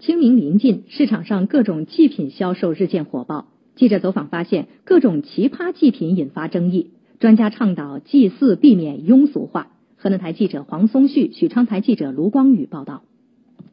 清明临近，市场上各种祭品销售日渐火爆。记者走访发现，各种奇葩祭品引发争议。专家倡导祭祀避免庸俗化。河南台记者黄松旭、许昌台记者卢光宇报道。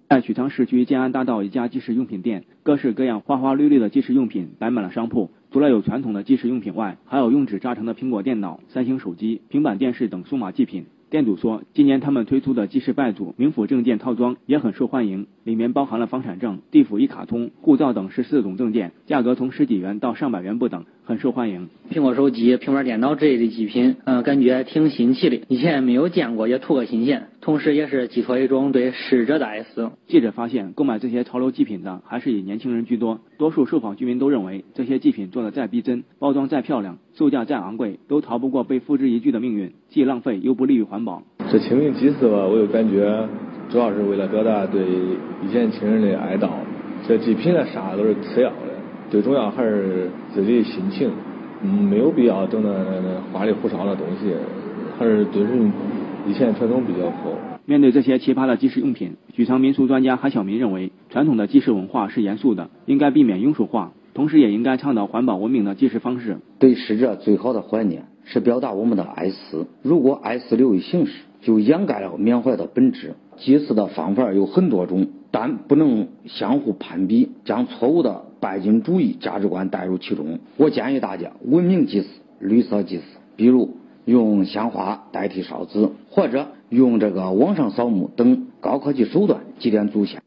在许昌市区建安大道一家祭祀用品店，各式各样、花花绿绿的祭祀用品摆满了商铺。除了有传统的祭祀用品外，还有用纸扎成的苹果电脑、三星手机、平板电视等数码祭品。店主说，今年他们推出的既是拜祖冥府证件套装也很受欢迎，里面包含了房产证、地府一卡通、护照等十四种证件，价格从十几元到上百元不等，很受欢迎。苹果手机、平板电脑之类的祭品，嗯，感觉挺新奇的，以前没有见过，也图个新鲜，同时也是寄托一种对逝者的哀思。记者发现，购买这些潮流祭品的还是以年轻人居多，多数受访居民都认为，这些祭品做的再逼真，包装再漂亮，售价再昂贵，都逃不过被付之一炬的命运，既浪费又不利于环保。这清明祭祀吧，我就感觉主要是为了表达对一线亲人的哀悼。这祭品呢，啥都是次要的，最重要还是自己心情。嗯，没有必要整那那花里胡哨的东西，还是遵循以前传统比较好。面对这些奇葩的祭祀用品，许昌民俗专家韩晓明认为，传统的祭祀文化是严肃的，应该避免庸俗化，同时也应该倡导环保文明的祭祀方式。对逝者最好的怀念是表达我们的哀思，如果哀思流于形式。就掩盖了缅怀的本质。祭祀的方法有很多种，但不能相互攀比，将错误的拜金主义价值观带入其中。我建议大家文明祭祀、绿色祭祀，比如用鲜花代替烧纸，或者用这个网上扫墓等高科技手段祭奠祖先。